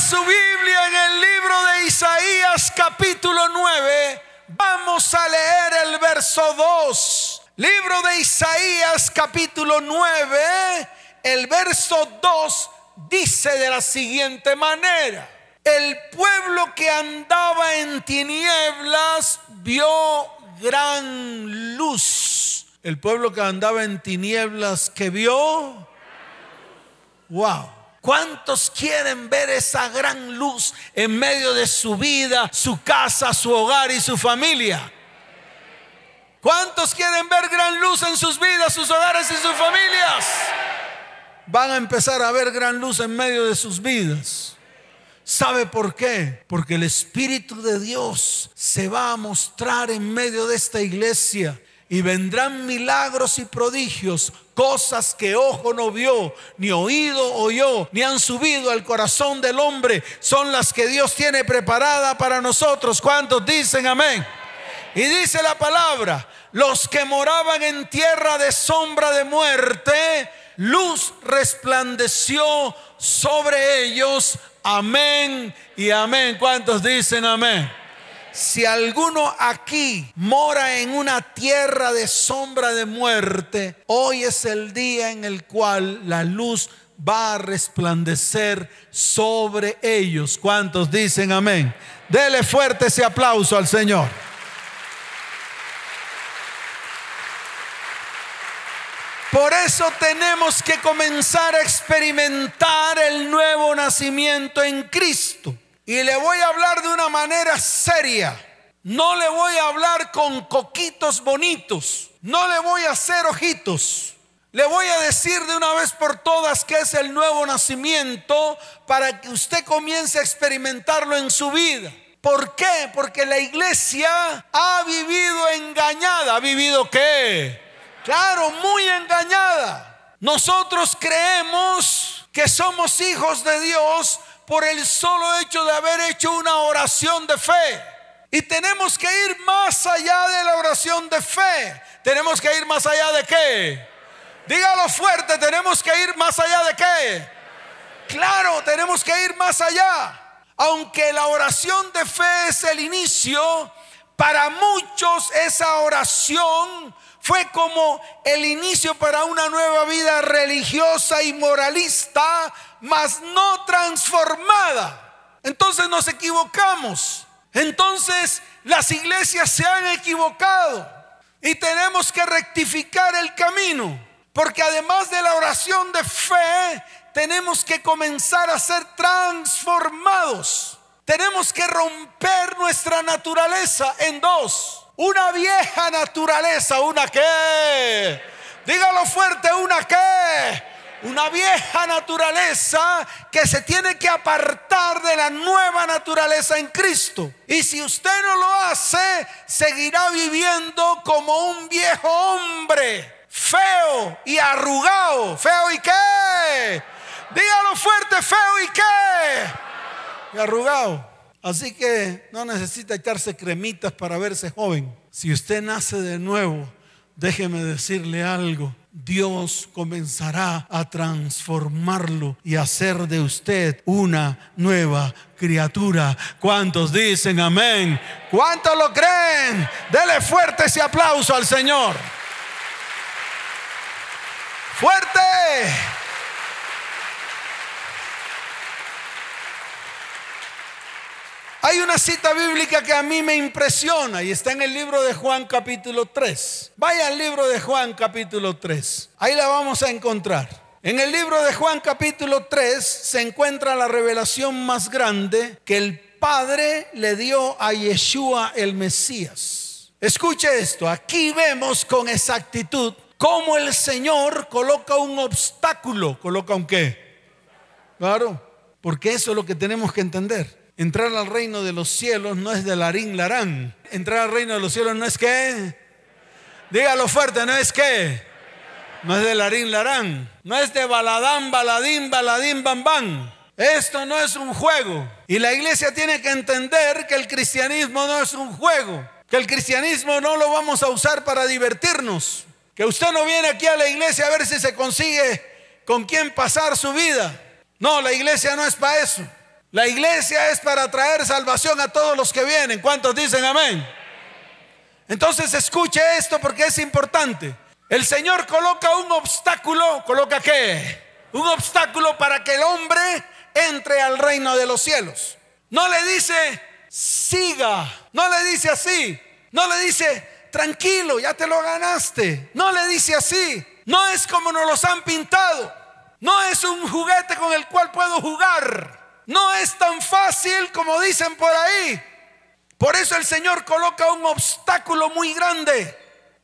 su Biblia en el libro de Isaías capítulo 9, vamos a leer el verso 2. Libro de Isaías capítulo 9, el verso 2 dice de la siguiente manera. El pueblo que andaba en tinieblas vio gran luz. El pueblo que andaba en tinieblas que vio. Wow. ¿Cuántos quieren ver esa gran luz en medio de su vida, su casa, su hogar y su familia? ¿Cuántos quieren ver gran luz en sus vidas, sus hogares y sus familias? Van a empezar a ver gran luz en medio de sus vidas. ¿Sabe por qué? Porque el Espíritu de Dios se va a mostrar en medio de esta iglesia y vendrán milagros y prodigios, cosas que ojo no vio, ni oído oyó, ni han subido al corazón del hombre, son las que Dios tiene preparada para nosotros. ¿Cuántos dicen amén? Y dice la palabra, los que moraban en tierra de sombra de muerte, luz resplandeció sobre ellos. Amén y amén. ¿Cuántos dicen amén? Si alguno aquí mora en una tierra de sombra de muerte, hoy es el día en el cual la luz va a resplandecer sobre ellos. ¿Cuántos dicen amén? Dele fuerte ese aplauso al Señor. Por eso tenemos que comenzar a experimentar el nuevo nacimiento en Cristo. Y le voy a hablar de una manera seria. No le voy a hablar con coquitos bonitos. No le voy a hacer ojitos. Le voy a decir de una vez por todas que es el nuevo nacimiento para que usted comience a experimentarlo en su vida. ¿Por qué? Porque la iglesia ha vivido engañada. ¿Ha vivido qué? Claro, muy engañada. Nosotros creemos que somos hijos de Dios por el solo hecho de haber hecho una oración de fe. Y tenemos que ir más allá de la oración de fe. Tenemos que ir más allá de qué. Dígalo fuerte, tenemos que ir más allá de qué. Claro, tenemos que ir más allá. Aunque la oración de fe es el inicio, para muchos esa oración fue como el inicio para una nueva vida religiosa y moralista, mas no transformada. Entonces nos equivocamos. Entonces las iglesias se han equivocado y tenemos que rectificar el camino. Porque además de la oración de fe, tenemos que comenzar a ser transformados. Tenemos que romper nuestra naturaleza en dos. Una vieja naturaleza, una qué. Dígalo fuerte, una qué. Una vieja naturaleza que se tiene que apartar de la nueva naturaleza en Cristo. Y si usted no lo hace, seguirá viviendo como un viejo hombre, feo y arrugado. ¿Feo y qué? Dígalo fuerte, feo y qué. Y arrugado. Así que no necesita echarse cremitas para verse joven. Si usted nace de nuevo, déjeme decirle algo. Dios comenzará a transformarlo y hacer de usted una nueva criatura. ¿Cuántos dicen amén? ¿Cuántos lo creen? Dele fuerte ese aplauso al Señor. Fuerte. Hay una cita bíblica que a mí me impresiona y está en el libro de Juan capítulo 3. Vaya al libro de Juan capítulo 3. Ahí la vamos a encontrar. En el libro de Juan capítulo 3 se encuentra la revelación más grande que el Padre le dio a Yeshua el Mesías. Escuche esto, aquí vemos con exactitud cómo el Señor coloca un obstáculo. ¿Coloca un qué? Claro, porque eso es lo que tenemos que entender. Entrar al reino de los cielos no es de larín larán. Entrar al reino de los cielos no es que. Dígalo fuerte, no es que. No es de larín larán. No es de baladán, baladín, baladín, bam, bam. Esto no es un juego. Y la iglesia tiene que entender que el cristianismo no es un juego. Que el cristianismo no lo vamos a usar para divertirnos. Que usted no viene aquí a la iglesia a ver si se consigue con quién pasar su vida. No, la iglesia no es para eso. La iglesia es para traer salvación a todos los que vienen. ¿Cuántos dicen amén? Entonces escuche esto porque es importante. El Señor coloca un obstáculo, ¿coloca qué? Un obstáculo para que el hombre entre al reino de los cielos. No le dice, siga, no le dice así, no le dice, tranquilo, ya te lo ganaste, no le dice así, no es como nos los han pintado, no es un juguete con el cual puedo jugar, no es tan fácil como dicen por ahí. Por eso el Señor coloca un obstáculo muy grande.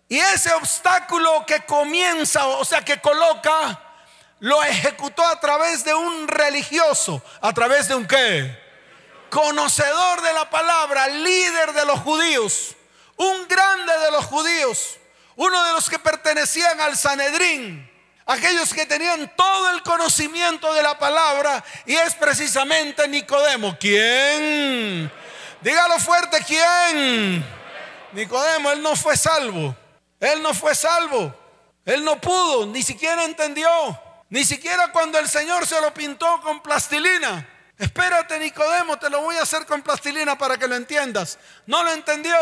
Y ese obstáculo que comienza, o sea, que coloca, lo ejecutó a través de un religioso, a través de un qué? Conocedor de la palabra, líder de los judíos, un grande de los judíos, uno de los que pertenecían al Sanedrín, aquellos que tenían todo el conocimiento de la palabra, y es precisamente Nicodemo. ¿Quién? Dígalo fuerte, ¿quién? Nicodemo, él no fue salvo. Él no fue salvo. Él no pudo, ni siquiera entendió. Ni siquiera cuando el Señor se lo pintó con plastilina. Espérate, Nicodemo, te lo voy a hacer con plastilina para que lo entiendas. No lo entendió.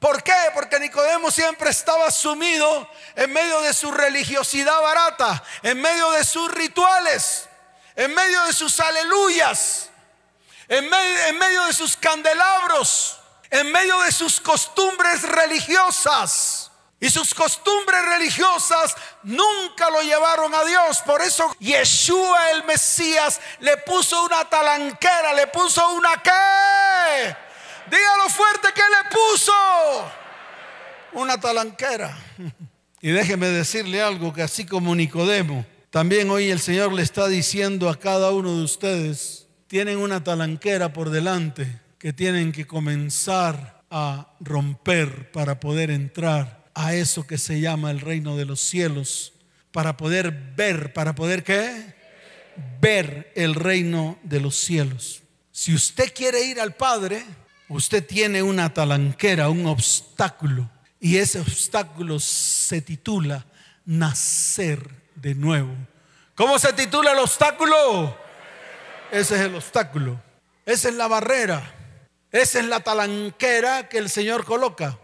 ¿Por qué? Porque Nicodemo siempre estaba sumido en medio de su religiosidad barata, en medio de sus rituales, en medio de sus aleluyas en medio, de sus candelabros, en medio de sus costumbres religiosas. Y sus costumbres religiosas nunca lo llevaron a Dios. Por eso Yeshua el Mesías le puso una talanquera, le puso una qué. Dígalo fuerte que le puso. Una talanquera. Y déjeme decirle algo que así como Nicodemo, también hoy el Señor le está diciendo a cada uno de ustedes, tienen una talanquera por delante que tienen que comenzar a romper para poder entrar a eso que se llama el reino de los cielos, para poder ver, para poder qué? Ver el reino de los cielos. Si usted quiere ir al Padre, usted tiene una talanquera, un obstáculo, y ese obstáculo se titula nacer de nuevo. ¿Cómo se titula el obstáculo? Ese es el obstáculo. Esa es la barrera. Esa es la talanquera que el Señor coloca.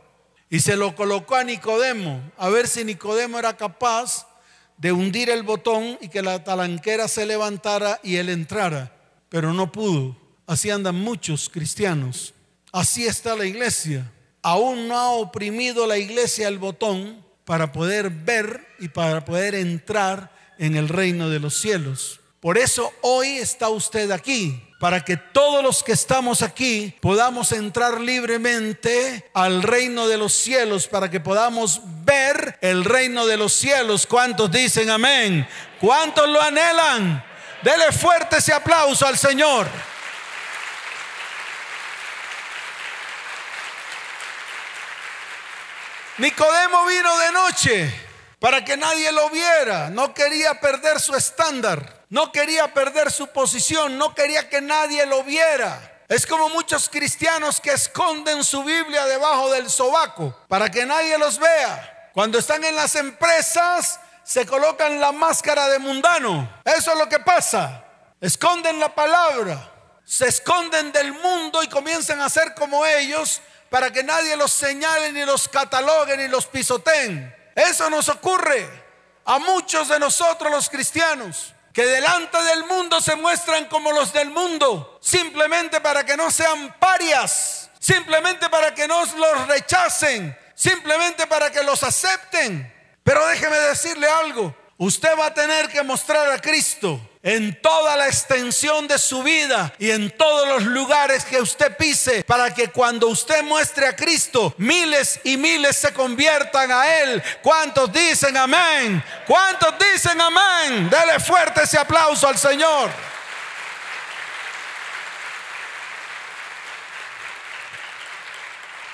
Y se lo colocó a Nicodemo, a ver si Nicodemo era capaz de hundir el botón y que la talanquera se levantara y él entrara. Pero no pudo. Así andan muchos cristianos. Así está la iglesia. Aún no ha oprimido la iglesia el botón para poder ver y para poder entrar en el reino de los cielos. Por eso hoy está usted aquí, para que todos los que estamos aquí podamos entrar libremente al reino de los cielos, para que podamos ver el reino de los cielos. ¿Cuántos dicen amén? ¿Cuántos lo anhelan? Dele fuerte ese aplauso al Señor. Nicodemo vino de noche para que nadie lo viera, no quería perder su estándar. No quería perder su posición, no quería que nadie lo viera. Es como muchos cristianos que esconden su Biblia debajo del sobaco para que nadie los vea. Cuando están en las empresas se colocan la máscara de mundano. Eso es lo que pasa. Esconden la palabra, se esconden del mundo y comienzan a ser como ellos para que nadie los señale ni los catalogue ni los pisoteen. Eso nos ocurre a muchos de nosotros los cristianos que delante del mundo se muestran como los del mundo, simplemente para que no sean parias, simplemente para que no los rechacen, simplemente para que los acepten. Pero déjeme decirle algo, usted va a tener que mostrar a Cristo en toda la extensión de su vida y en todos los lugares que usted pise, para que cuando usted muestre a Cristo, miles y miles se conviertan a Él. ¿Cuántos dicen amén? ¿Cuántos dicen amén? Dele fuerte ese aplauso al Señor.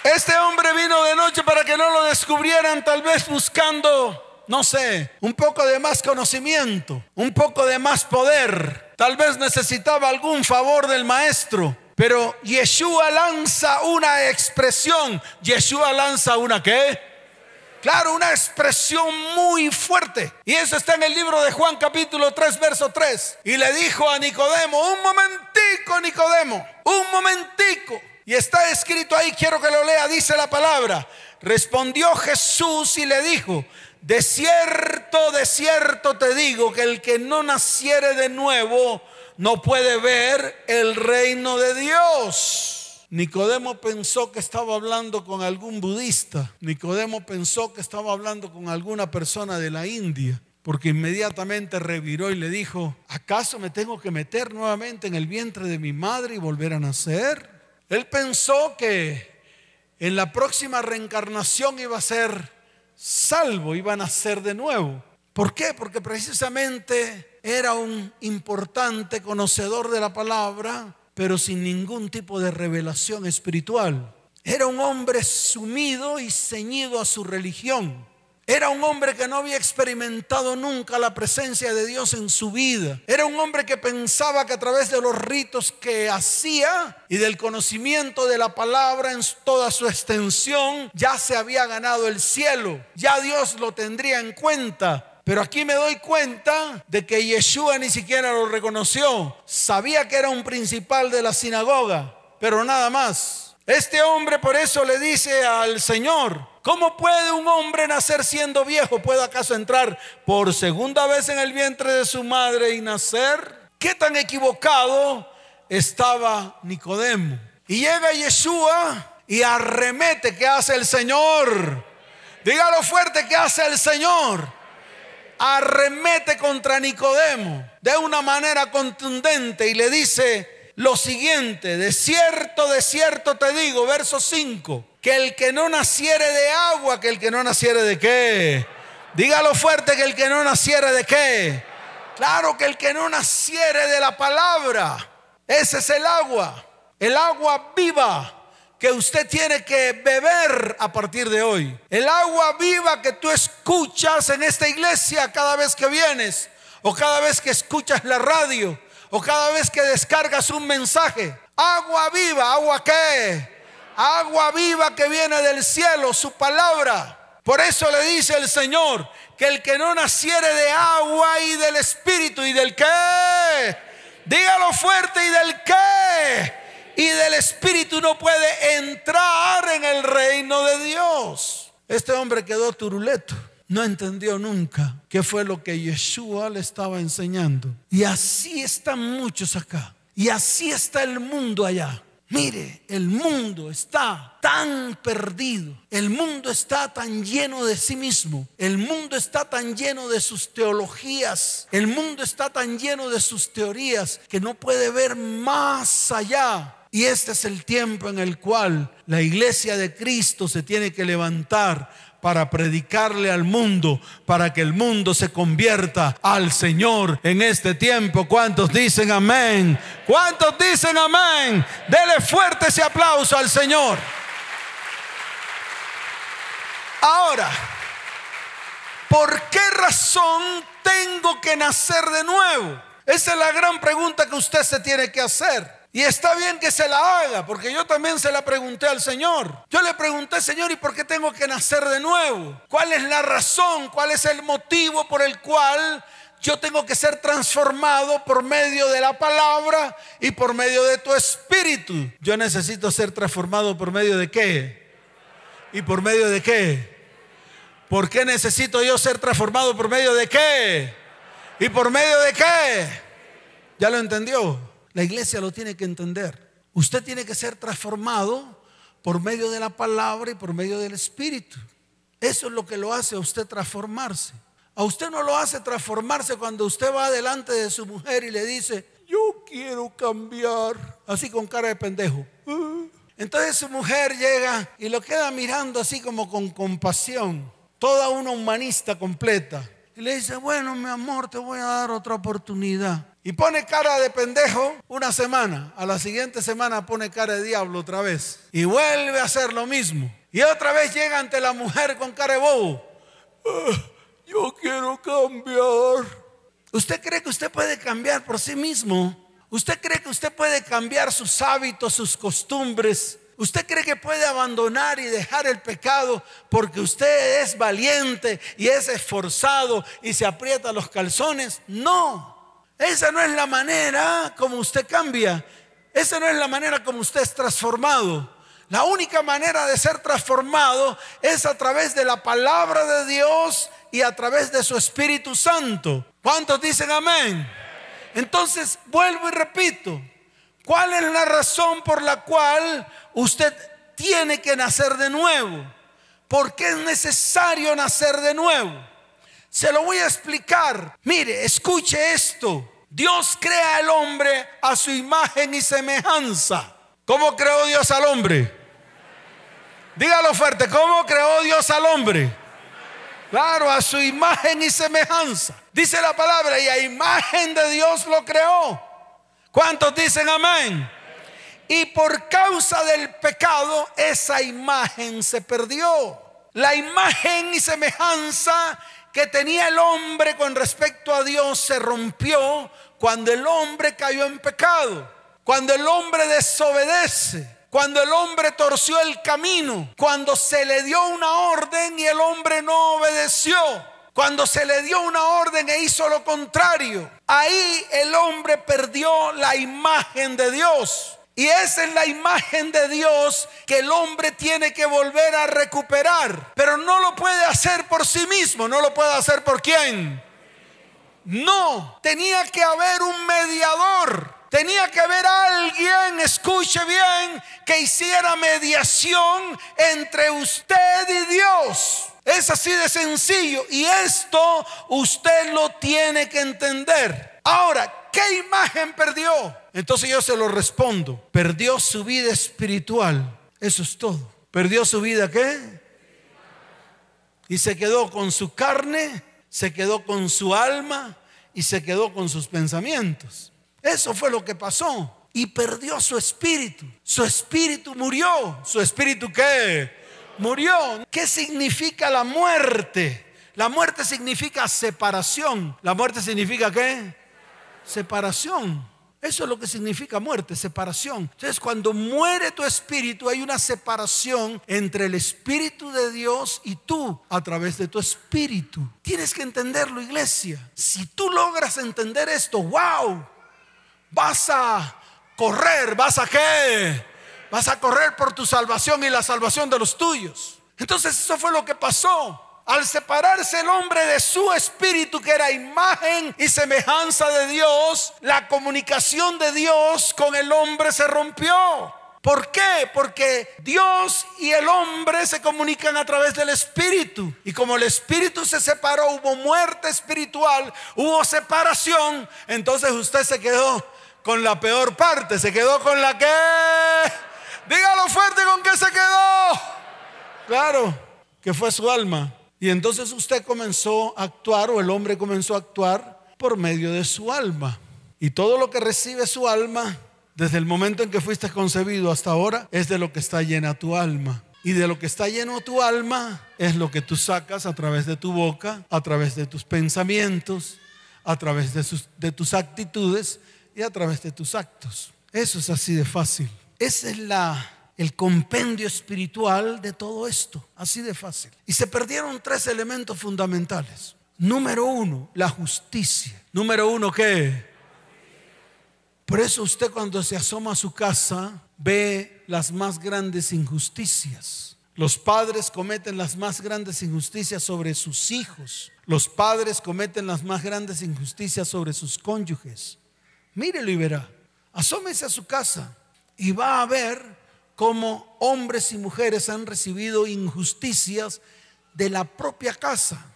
Este hombre vino de noche para que no lo descubrieran, tal vez buscando no sé, un poco de más conocimiento, un poco de más poder. Tal vez necesitaba algún favor del maestro. Pero Yeshua lanza una expresión. Yeshua lanza una qué? Claro, una expresión muy fuerte. Y eso está en el libro de Juan capítulo 3, verso 3. Y le dijo a Nicodemo, un momentico, Nicodemo, un momentico. Y está escrito ahí, quiero que lo lea, dice la palabra. Respondió Jesús y le dijo, de cierto, de cierto te digo que el que no naciere de nuevo no puede ver el reino de Dios. Nicodemo pensó que estaba hablando con algún budista. Nicodemo pensó que estaba hablando con alguna persona de la India. Porque inmediatamente reviró y le dijo, ¿acaso me tengo que meter nuevamente en el vientre de mi madre y volver a nacer? Él pensó que en la próxima reencarnación iba a ser salvo, iba a nacer de nuevo. ¿Por qué? Porque precisamente era un importante conocedor de la palabra, pero sin ningún tipo de revelación espiritual. Era un hombre sumido y ceñido a su religión. Era un hombre que no había experimentado nunca la presencia de Dios en su vida. Era un hombre que pensaba que a través de los ritos que hacía y del conocimiento de la palabra en toda su extensión, ya se había ganado el cielo. Ya Dios lo tendría en cuenta. Pero aquí me doy cuenta de que Yeshua ni siquiera lo reconoció. Sabía que era un principal de la sinagoga, pero nada más. Este hombre por eso le dice al Señor, ¿cómo puede un hombre nacer siendo viejo? ¿Puede acaso entrar por segunda vez en el vientre de su madre y nacer? ¿Qué tan equivocado estaba Nicodemo? Y llega Yeshua y arremete, ¿qué hace el Señor? Dígalo fuerte, ¿qué hace el Señor? arremete contra Nicodemo de una manera contundente y le dice lo siguiente, de cierto, de cierto te digo, verso 5, que el que no naciere de agua, que el que no naciere de qué. Dígalo fuerte que el que no naciere de qué. Claro que el que no naciere de la palabra, ese es el agua, el agua viva que usted tiene que beber a partir de hoy. El agua viva que tú escuchas en esta iglesia cada vez que vienes, o cada vez que escuchas la radio, o cada vez que descargas un mensaje. Agua viva, agua qué? Agua viva que viene del cielo, su palabra. Por eso le dice el Señor que el que no naciere de agua y del espíritu y del qué, dígalo fuerte y del qué y del Espíritu no puede entrar en el reino de Dios. Este hombre quedó turuleto. No entendió nunca qué fue lo que Yeshua le estaba enseñando. Y así están muchos acá. Y así está el mundo allá. Mire, el mundo está tan perdido, el mundo está tan lleno de sí mismo, el mundo está tan lleno de sus teologías, el mundo está tan lleno de sus teorías que no puede ver más allá y este es el tiempo en el cual la iglesia de Cristo se tiene que levantar para predicarle al mundo, para que el mundo se convierta al Señor en este tiempo. ¿Cuántos dicen amén? ¿Cuántos dicen amén? Dele fuerte ese aplauso al Señor. Ahora, ¿por qué razón tengo que nacer de nuevo? Esa es la gran pregunta que usted se tiene que hacer. Y está bien que se la haga, porque yo también se la pregunté al Señor. Yo le pregunté, Señor, ¿y por qué tengo que nacer de nuevo? ¿Cuál es la razón? ¿Cuál es el motivo por el cual yo tengo que ser transformado por medio de la palabra y por medio de tu espíritu? Yo necesito ser transformado por medio de qué? ¿Y por medio de qué? ¿Por qué necesito yo ser transformado por medio de qué? ¿Y por medio de qué? ¿Ya lo entendió? La iglesia lo tiene que entender. Usted tiene que ser transformado por medio de la palabra y por medio del Espíritu. Eso es lo que lo hace a usted transformarse. A usted no lo hace transformarse cuando usted va delante de su mujer y le dice, yo quiero cambiar, así con cara de pendejo. Entonces su mujer llega y lo queda mirando así como con compasión, toda una humanista completa. Y le dice, bueno, mi amor, te voy a dar otra oportunidad. Y pone cara de pendejo una semana. A la siguiente semana pone cara de diablo otra vez. Y vuelve a hacer lo mismo. Y otra vez llega ante la mujer con cara de bobo. Ah, yo quiero cambiar. ¿Usted cree que usted puede cambiar por sí mismo? ¿Usted cree que usted puede cambiar sus hábitos, sus costumbres? ¿Usted cree que puede abandonar y dejar el pecado porque usted es valiente y es esforzado y se aprieta los calzones? No, esa no es la manera como usted cambia. Esa no es la manera como usted es transformado. La única manera de ser transformado es a través de la palabra de Dios y a través de su Espíritu Santo. ¿Cuántos dicen amén? Entonces, vuelvo y repito, ¿cuál es la razón por la cual usted tiene que nacer de nuevo. ¿Por qué es necesario nacer de nuevo? Se lo voy a explicar. Mire, escuche esto. Dios crea al hombre a su imagen y semejanza. ¿Cómo creó Dios al hombre? Dígalo fuerte, ¿cómo creó Dios al hombre? Claro, a su imagen y semejanza. Dice la palabra, y a imagen de Dios lo creó. ¿Cuántos dicen amén? Y por causa del pecado, esa imagen se perdió. La imagen y semejanza que tenía el hombre con respecto a Dios se rompió cuando el hombre cayó en pecado, cuando el hombre desobedece, cuando el hombre torció el camino, cuando se le dio una orden y el hombre no obedeció, cuando se le dio una orden e hizo lo contrario. Ahí el hombre perdió la imagen de Dios. Y esa es la imagen de Dios que el hombre tiene que volver a recuperar. Pero no lo puede hacer por sí mismo, no lo puede hacer por quién. No, tenía que haber un mediador. Tenía que haber alguien, escuche bien, que hiciera mediación entre usted y Dios. Es así de sencillo y esto usted lo tiene que entender. Ahora, ¿qué imagen perdió? Entonces yo se lo respondo. Perdió su vida espiritual. Eso es todo. ¿Perdió su vida qué? Y se quedó con su carne, se quedó con su alma y se quedó con sus pensamientos. Eso fue lo que pasó. Y perdió su espíritu. Su espíritu murió. ¿Su espíritu qué? Murió. ¿Qué significa la muerte? La muerte significa separación. ¿La muerte significa qué? Separación. Eso es lo que significa muerte, separación. Entonces, cuando muere tu espíritu, hay una separación entre el espíritu de Dios y tú a través de tu espíritu. Tienes que entenderlo, iglesia. Si tú logras entender esto, wow, vas a correr, vas a qué? Vas a correr por tu salvación y la salvación de los tuyos. Entonces, eso fue lo que pasó al separarse el hombre de su espíritu, que era imagen y semejanza de Dios, la comunicación de Dios con el hombre se rompió. ¿Por qué? Porque Dios y el hombre se comunican a través del Espíritu. Y como el Espíritu se separó, hubo muerte espiritual, hubo separación, entonces usted se quedó con la peor parte, se quedó con la que... Dígalo fuerte con que se quedó. Claro, que fue su alma. Y entonces usted comenzó a actuar o el hombre comenzó a actuar por medio de su alma. Y todo lo que recibe su alma, desde el momento en que fuiste concebido hasta ahora, es de lo que está llena tu alma. Y de lo que está lleno tu alma es lo que tú sacas a través de tu boca, a través de tus pensamientos, a través de, tus actitudes y a través de tus actos. Eso es así de fácil. Esa es la el compendio espiritual de todo esto, así de fácil. Y se perdieron tres elementos fundamentales. Número uno, la justicia. Número uno, ¿qué? Por eso usted cuando se asoma a su casa ve las más grandes injusticias. Los padres cometen las más grandes injusticias sobre sus hijos. Los padres cometen las más grandes injusticias sobre sus cónyuges. Mírelo y verá. Asómese a su casa y va a ver como hombres y mujeres han recibido injusticias de la propia casa.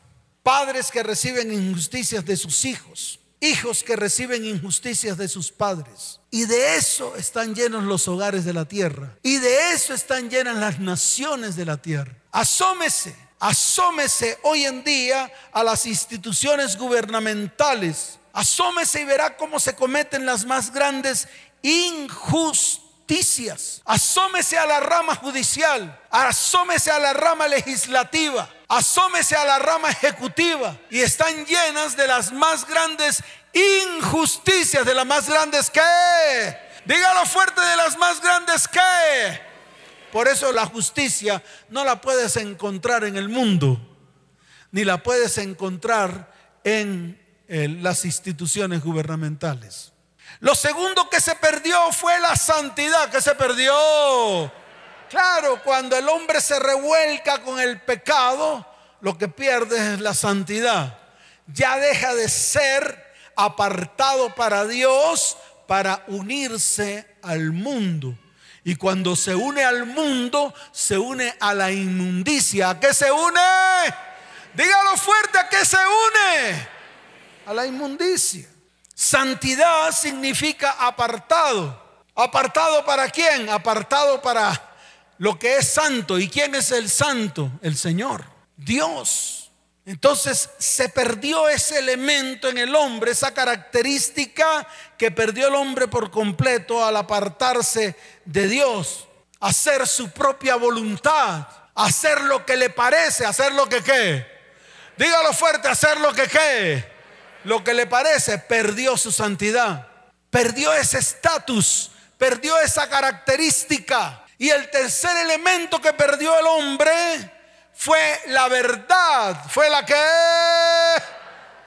Padres que reciben injusticias de sus hijos. Hijos que reciben injusticias de sus padres. Y de eso están llenos los hogares de la tierra. Y de eso están llenas las naciones de la tierra. Asómese, asómese hoy en día a las instituciones gubernamentales. Asómese y verá cómo se cometen las más grandes injusticias Asómese a la rama judicial, asómese a la rama legislativa, asómese a la rama ejecutiva. Y están llenas de las más grandes injusticias, de las más grandes que, dígalo fuerte, de las más grandes que, Por eso la justicia no la puedes encontrar en el mundo, ni la puedes encontrar en eh, las instituciones gubernamentales. Lo segundo que se perdió fue la santidad, que se perdió. Claro, cuando el hombre se revuelca con el pecado, lo que pierde es la santidad. Ya deja de ser apartado para Dios para unirse al mundo. Y cuando se une al mundo, se une a la inmundicia. ¿A qué se une? Dígalo fuerte, ¿a qué se une? A la inmundicia. Santidad significa apartado. ¿Apartado para quién? Apartado para lo que es santo. ¿Y quién es el santo? El Señor, Dios. Entonces se perdió ese elemento en el hombre, esa característica que perdió el hombre por completo al apartarse de Dios, hacer su propia voluntad, hacer lo que le parece, hacer lo que qué. Dígalo fuerte, hacer lo que qué. Lo que le parece, perdió su santidad, perdió ese estatus, perdió esa característica. Y el tercer elemento que perdió el hombre fue la verdad. Fue la que...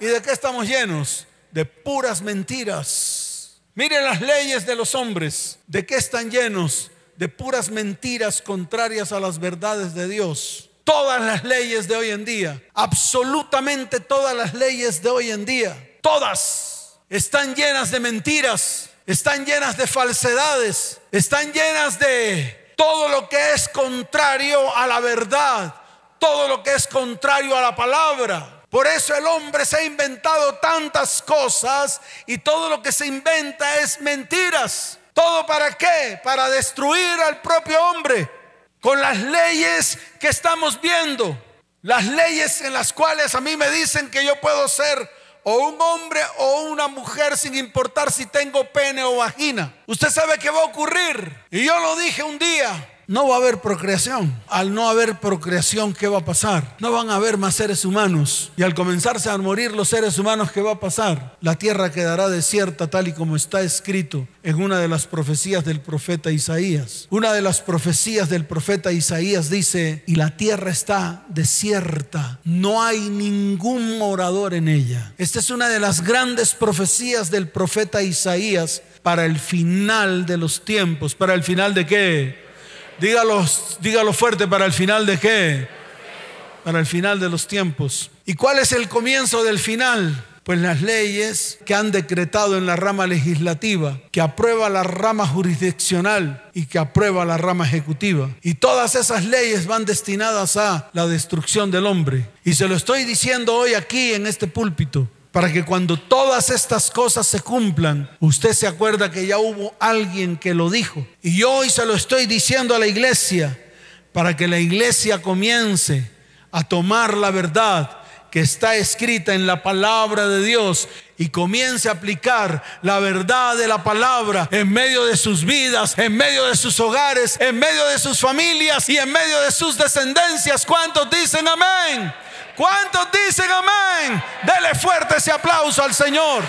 ¿Y de qué estamos llenos? De puras mentiras. Miren las leyes de los hombres. ¿De qué están llenos? De puras mentiras contrarias a las verdades de Dios. Todas las leyes de hoy en día, absolutamente todas las leyes de hoy en día, todas están llenas de mentiras, están llenas de falsedades, están llenas de todo lo que es contrario a la verdad, todo lo que es contrario a la palabra. Por eso el hombre se ha inventado tantas cosas y todo lo que se inventa es mentiras. ¿Todo para qué? Para destruir al propio hombre. Con las leyes que estamos viendo. Las leyes en las cuales a mí me dicen que yo puedo ser o un hombre o una mujer sin importar si tengo pene o vagina. Usted sabe qué va a ocurrir. Y yo lo dije un día no va a haber procreación. Al no haber procreación, ¿qué va a pasar? No van a haber más seres humanos. Y al comenzarse a morir los seres humanos, ¿qué va a pasar? La tierra quedará desierta tal y como está escrito en una de las profecías del profeta Isaías. Una de las profecías del profeta Isaías dice, y la tierra está desierta, no hay ningún morador en ella. Esta es una de las grandes profecías del profeta Isaías para el final de los tiempos. ¿Para el final de qué? Dígalo, dígalo fuerte para el final de qué? Para el final de los tiempos. ¿Y cuál es el comienzo del final? Pues las leyes que han decretado en la rama legislativa, que aprueba la rama jurisdiccional y que aprueba la rama ejecutiva. Y todas esas leyes van destinadas a la destrucción del hombre. Y se lo estoy diciendo hoy aquí en este púlpito para que cuando todas estas cosas se cumplan, usted se acuerda que ya hubo alguien que lo dijo. Y yo hoy se lo estoy diciendo a la iglesia, para que la iglesia comience a tomar la verdad que está escrita en la palabra de Dios y comience a aplicar la verdad de la palabra en medio de sus vidas, en medio de sus hogares, en medio de sus familias y en medio de sus descendencias. ¿Cuántos dicen amén? ¿Cuántos dicen amén? Dele fuerte ese aplauso al Señor.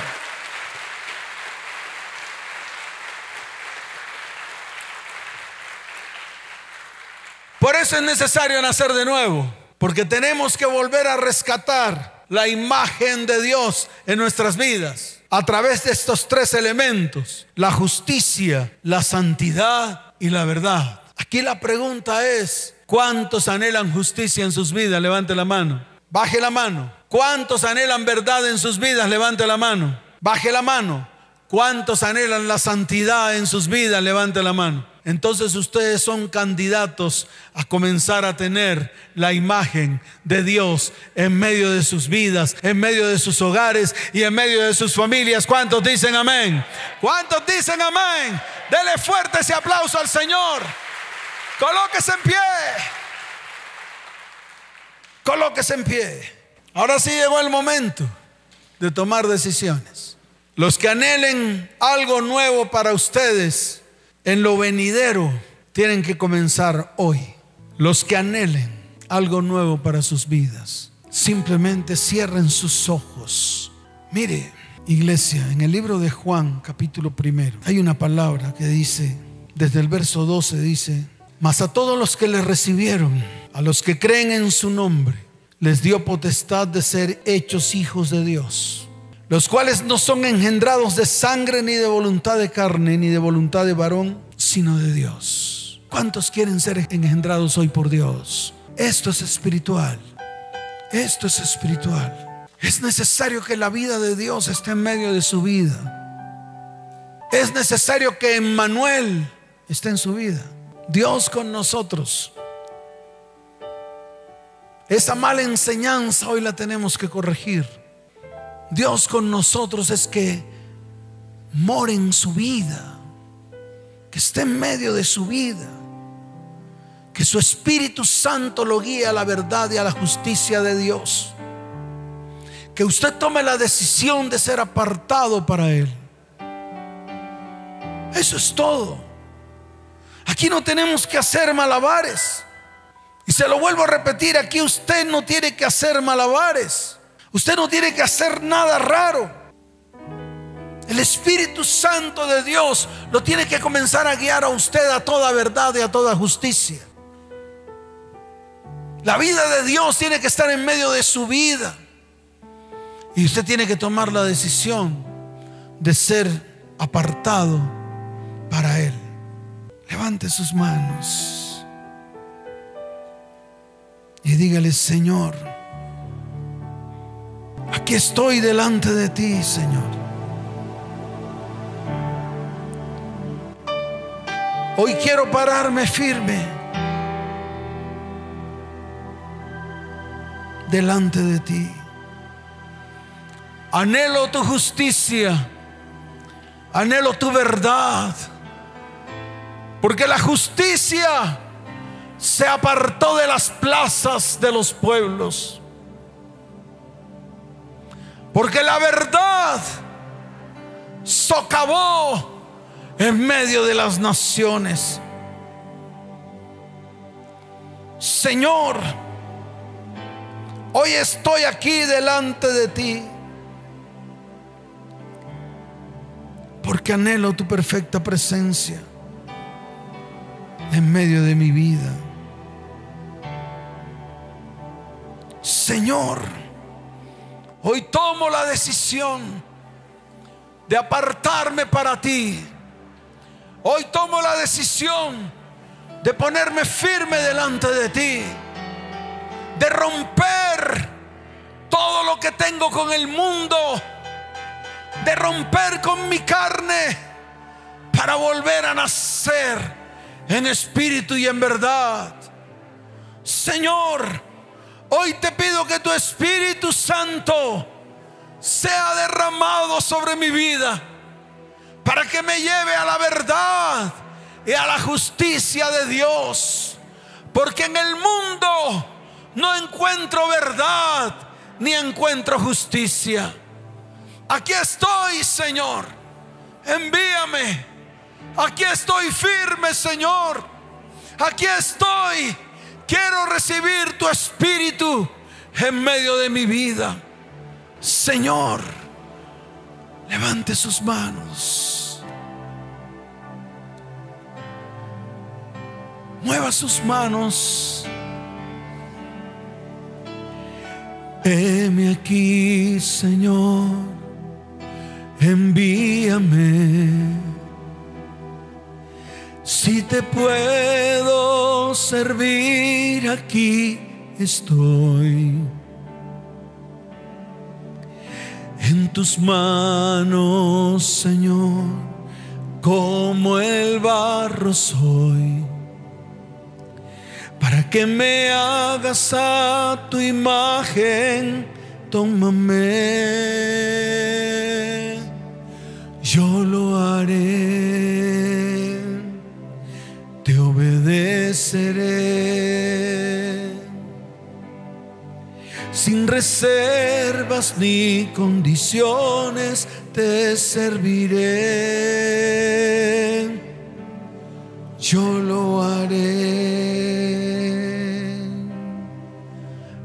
Por eso es necesario nacer de nuevo, porque tenemos que volver a rescatar la imagen de Dios en nuestras vidas a través de estos tres elementos, la justicia, la santidad y la verdad. Aquí la pregunta es, ¿cuántos anhelan justicia en sus vidas? Levante la mano. Baje la mano. ¿Cuántos anhelan verdad en sus vidas? Levante la mano. Baje la mano. ¿Cuántos anhelan la santidad en sus vidas? Levante la mano. Entonces ustedes son candidatos a comenzar a tener la imagen de Dios en medio de sus vidas, en medio de sus hogares y en medio de sus familias. ¿Cuántos dicen amén? ¿Cuántos dicen amén? Dele fuerte ese aplauso al Señor. Colóquese en pie. Colóquese en pie. Ahora sí llegó el momento de tomar decisiones. Los que anhelen algo nuevo para ustedes en lo venidero tienen que comenzar hoy. Los que anhelen algo nuevo para sus vidas, simplemente cierren sus ojos. Mire, iglesia, en el libro de Juan, capítulo primero, hay una palabra que dice, desde el verso 12 dice, Mas a todos los que le recibieron, a los que creen en su nombre, les dio potestad de ser hechos hijos de Dios, los cuales no son engendrados de sangre ni de voluntad de carne ni de voluntad de varón, sino de Dios. ¿Cuántos quieren ser engendrados hoy por Dios? Esto es espiritual. Esto es espiritual. Es necesario que la vida de Dios esté en medio de su vida. Es necesario que Emmanuel esté en su vida. Dios con nosotros. Esa mala enseñanza hoy la tenemos que corregir. Dios con nosotros es que more en su vida, que esté en medio de su vida, que su Espíritu Santo lo guíe a la verdad y a la justicia de Dios, que usted tome la decisión de ser apartado para Él. Eso es todo. Aquí no tenemos que hacer malabares. Y se lo vuelvo a repetir, aquí usted no tiene que hacer malabares. Usted no tiene que hacer nada raro. El Espíritu Santo de Dios lo tiene que comenzar a guiar a usted a toda verdad y a toda justicia. La vida de Dios tiene que estar en medio de su vida. Y usted tiene que tomar la decisión de ser apartado para Él. Levante sus manos y dígale, Señor, estoy delante de ti, Señor. Hoy quiero pararme firme delante de ti. Anhelo tu justicia, anhelo tu verdad. Porque la justicia se apartó de las plazas de los pueblos. Porque la verdad socavó en medio de las naciones. Señor, hoy estoy aquí delante de ti. Porque anhelo tu perfecta presencia en medio de mi vida. Señor, hoy tomo la decisión de apartarme para ti. Hoy tomo la decisión de ponerme firme delante de ti, de romper todo lo que tengo con el mundo, de romper con mi carne para volver a nacer en espíritu y en verdad. Señor, hoy te pido que tu Espíritu Santo sea derramado sobre mi vida para que me lleve a la verdad y a la justicia de Dios. Porque en el mundo no encuentro verdad ni encuentro justicia. Aquí estoy, Señor. Envíame Aquí estoy firme, Señor. Aquí estoy. Quiero recibir tu espíritu en medio de mi vida. Señor, levante sus manos. Mueva sus manos. Heme aquí, Señor. Envíame. Si te puedo servir, aquí estoy. En tus manos, Señor, como el barro soy, para que me hagas a tu imagen, tómame, yo lo haré obedeceré. Sin reservas ni condiciones te serviré. Yo lo haré.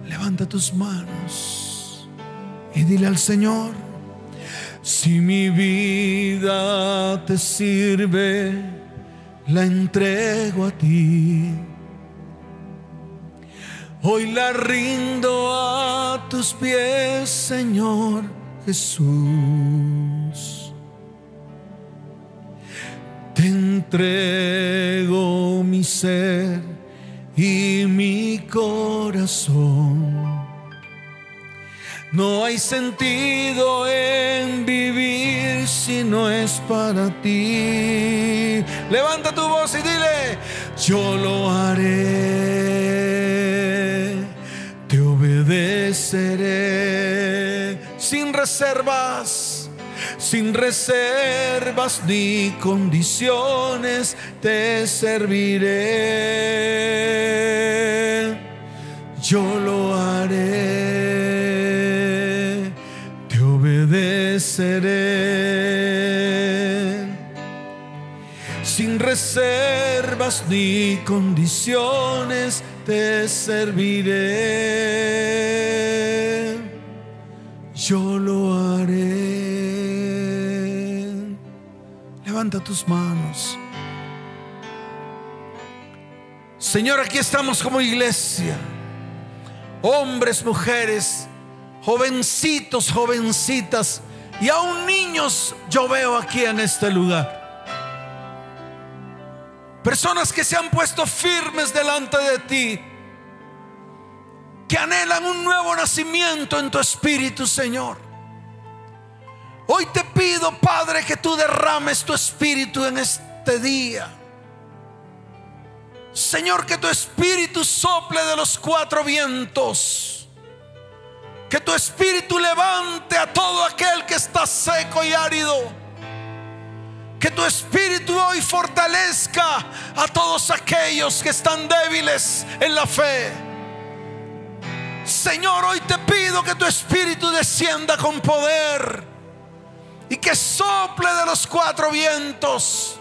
Levanta tus manos y dile al Señor si mi vida te sirve la entrego a ti. Hoy la rindo a tus pies, Señor Jesús. Te entrego mi ser y mi corazón. No hay sentido en vivir si no es para ti. Levanta tu voz y dile, yo lo haré, te obedeceré sin reservas, sin reservas ni condiciones, te serviré. Yo lo haré, te reservas ni condiciones, te serviré. Yo lo haré. Levanta tus manos. Señor, aquí estamos como iglesia. Hombres, mujeres, jovencitos, jovencitas y aún niños yo veo aquí en este lugar. Personas que se han puesto firmes delante de ti, que anhelan un nuevo nacimiento en tu espíritu, Señor. Hoy te pido, Padre, que tú derrames tu espíritu en este día. Señor, que tu espíritu sople de los cuatro vientos. Que tu espíritu levante a todo aquel que está seco y árido. Que tu espíritu hoy fortalezca a todos aquellos que están débiles en la fe. Señor, hoy te pido que tu espíritu descienda con poder y que sople de los cuatro vientos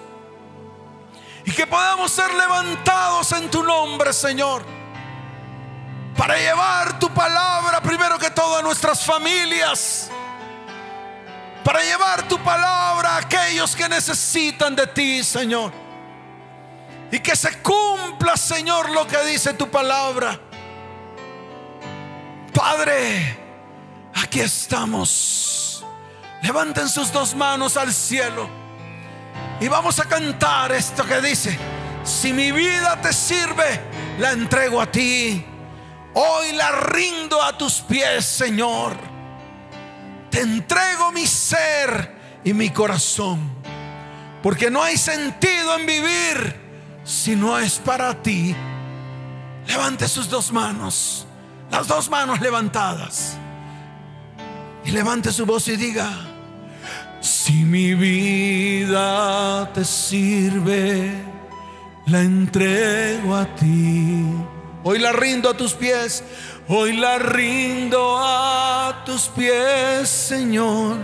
y que podamos ser levantados en tu nombre, Señor, para llevar tu palabra primero que todo a nuestras familias para llevar tu palabra a aquellos que necesitan de ti, Señor. Y que se cumpla, Señor, lo que dice tu palabra. Padre, aquí estamos. Levanten sus dos manos al cielo. Y vamos a cantar esto que dice, si mi vida te sirve, la entrego a ti. Hoy la rindo a tus pies, Señor te entrego mi ser y mi corazón. Porque no hay sentido en vivir si no es para ti. Levante sus dos manos, las dos manos levantadas. Y levante su voz y diga, si mi vida te sirve, la entrego a ti. Hoy la rindo a tus pies. Hoy la rindo a tus pies, Señor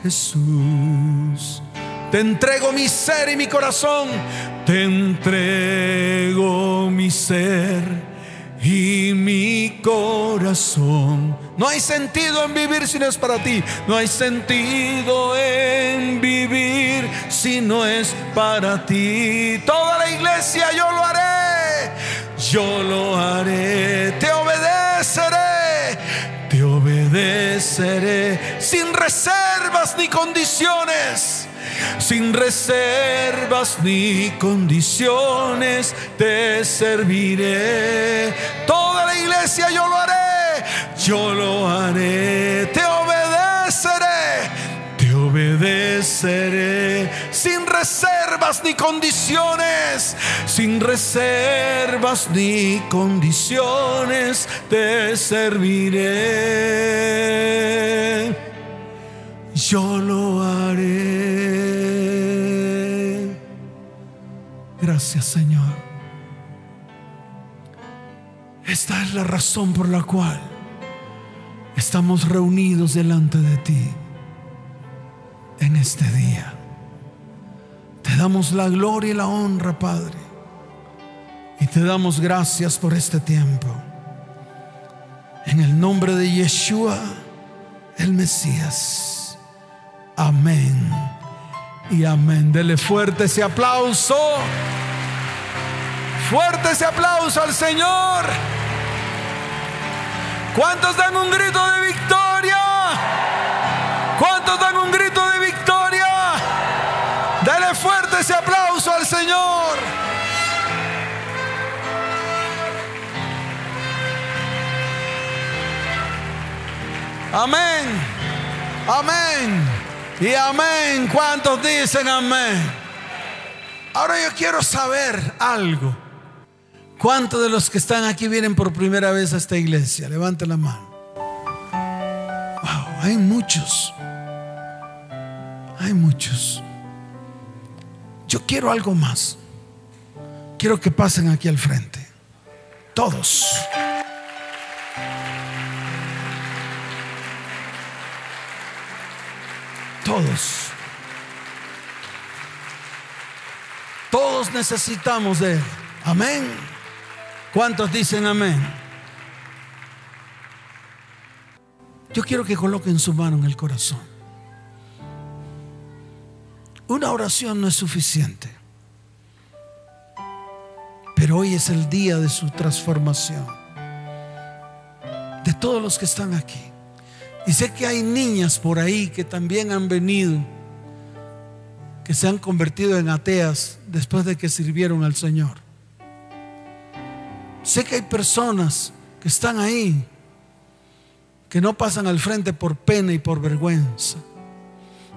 Jesús. Te entrego mi ser y mi corazón. Te entrego mi ser y mi corazón. No hay sentido en vivir si no es para ti. No hay sentido en vivir si no es para ti. Toda la iglesia yo lo haré. Yo lo haré. Te obedeceré. Te obedeceré sin reservas ni condiciones sin reservas ni condiciones te serviré. Toda la iglesia yo lo haré, yo lo haré, te obedeceré, te obedeceré sin reservas ni condiciones, sin reservas ni condiciones te serviré. Yo lo haré. Gracias Señor. Esta es la razón por la cual estamos reunidos delante de ti en este día. Te damos la gloria y la honra, Padre. Y te damos gracias por este tiempo. En el nombre de Yeshua, el Mesías. Amén y amén. Dele fuerte ese aplauso. Fuerte ese aplauso al Señor. ¿Cuántos dan un grito de victoria? ¿Cuántos dan un grito Amén. Amén. Y amén. ¿Cuántos dicen amén? Ahora yo quiero saber algo. ¿Cuántos de los que están aquí vienen por primera vez a esta iglesia? Levanten la mano. Wow, hay muchos. Hay muchos. Yo quiero algo más. Quiero que pasen aquí al frente. Todos. Todos. Todos necesitamos de Él. Amén. ¿Cuántos dicen amén? Yo quiero que coloquen su mano en el corazón. Una oración no es suficiente. Pero hoy es el día de su transformación. De todos los que están aquí. Y sé que hay niñas por ahí que también han venido, que se han convertido en ateas después de que sirvieron al Señor. Sé que hay personas que están ahí, que no pasan al frente por pena y por vergüenza.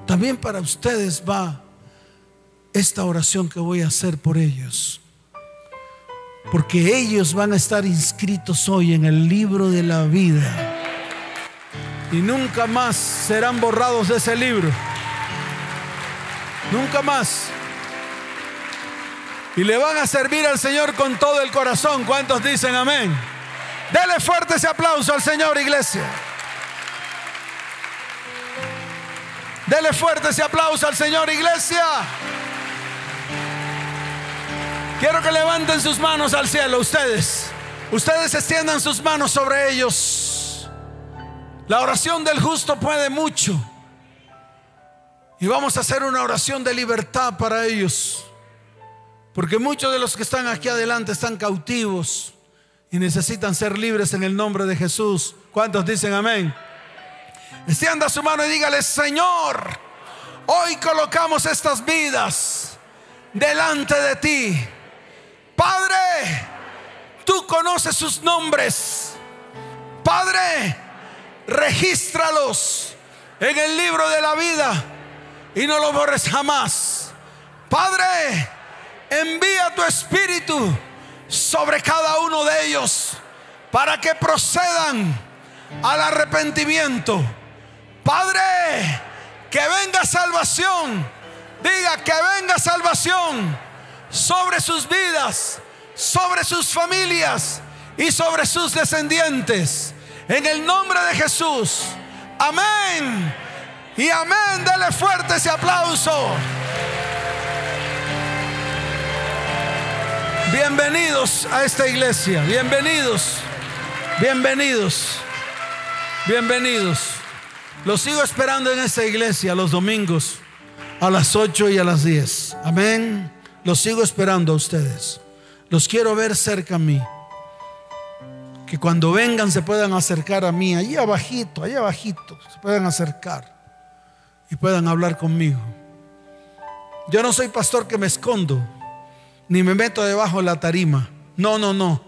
También para ustedes va esta oración que voy a hacer por ellos. Porque ellos van a estar inscritos hoy en el libro de la vida y nunca más serán borrados de ese libro. Nunca más. Y le van a servir al Señor con todo el corazón. ¿Cuántos dicen amén? Dele fuerte ese aplauso al Señor, iglesia. Dele fuerte ese aplauso al Señor, iglesia. Quiero que levanten sus manos al cielo, ustedes. Ustedes extiendan sus manos sobre ellos. La oración del justo puede mucho. Y vamos a hacer una oración de libertad para ellos. Porque muchos de los que están aquí adelante están cautivos y necesitan ser libres en el nombre de Jesús. ¿Cuántos dicen amén? Extienda su mano y dígale, Señor, hoy colocamos estas vidas delante de ti. Padre, tú conoces sus nombres. Padre, regístralos en el libro de la vida y no los borres jamás. Padre, envía tu espíritu sobre cada uno de ellos para que procedan al arrepentimiento. Padre, que venga salvación. Diga que venga salvación sobre sus vidas, sobre sus familias y sobre sus descendientes. En el nombre de Jesús. Amén. Y amén. Dele fuerte ese aplauso. Bienvenidos a esta iglesia. Bienvenidos. Bienvenidos. Bienvenidos. Los sigo esperando en esta iglesia los domingos a las 8 y a las 10. Amén. Los sigo esperando a ustedes. Los quiero ver cerca a mí que cuando vengan se puedan acercar a mí, allí abajito, allí abajito, se puedan acercar y puedan hablar conmigo. Yo no soy pastor que me escondo, ni me meto debajo de la tarima. No, no, no.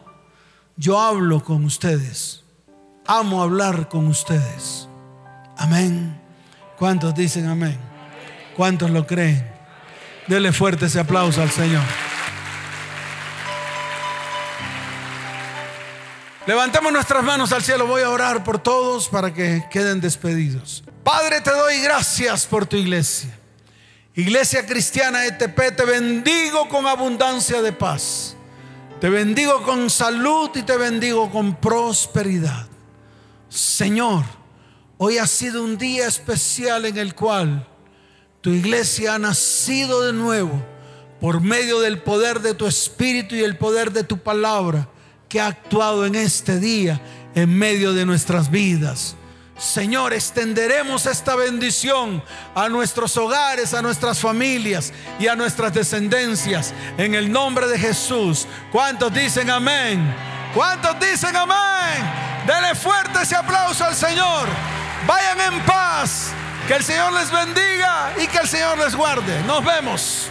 Yo hablo con ustedes. Amo hablar con ustedes. Amén. ¿Cuántos dicen amén? ¿Cuántos lo creen? Dele fuerte ese aplauso al Señor. Levantemos nuestras manos al cielo. Voy a orar por todos para que queden despedidos. Padre, te doy gracias por tu iglesia. Iglesia cristiana ETP, te bendigo con abundancia de paz. Te bendigo con salud y te bendigo con prosperidad. Señor, hoy ha sido un día especial en el cual tu iglesia ha nacido de nuevo por medio del poder de tu espíritu y el poder de tu palabra que ha actuado en este día en medio de nuestras vidas. Señor, extenderemos esta bendición a nuestros hogares, a nuestras familias y a nuestras descendencias. En el nombre de Jesús. ¿Cuántos dicen amén? ¿Cuántos dicen amén? Dele fuerte ese aplauso al Señor. Vayan en paz. Que el Señor les bendiga y que el Señor les guarde. Nos vemos.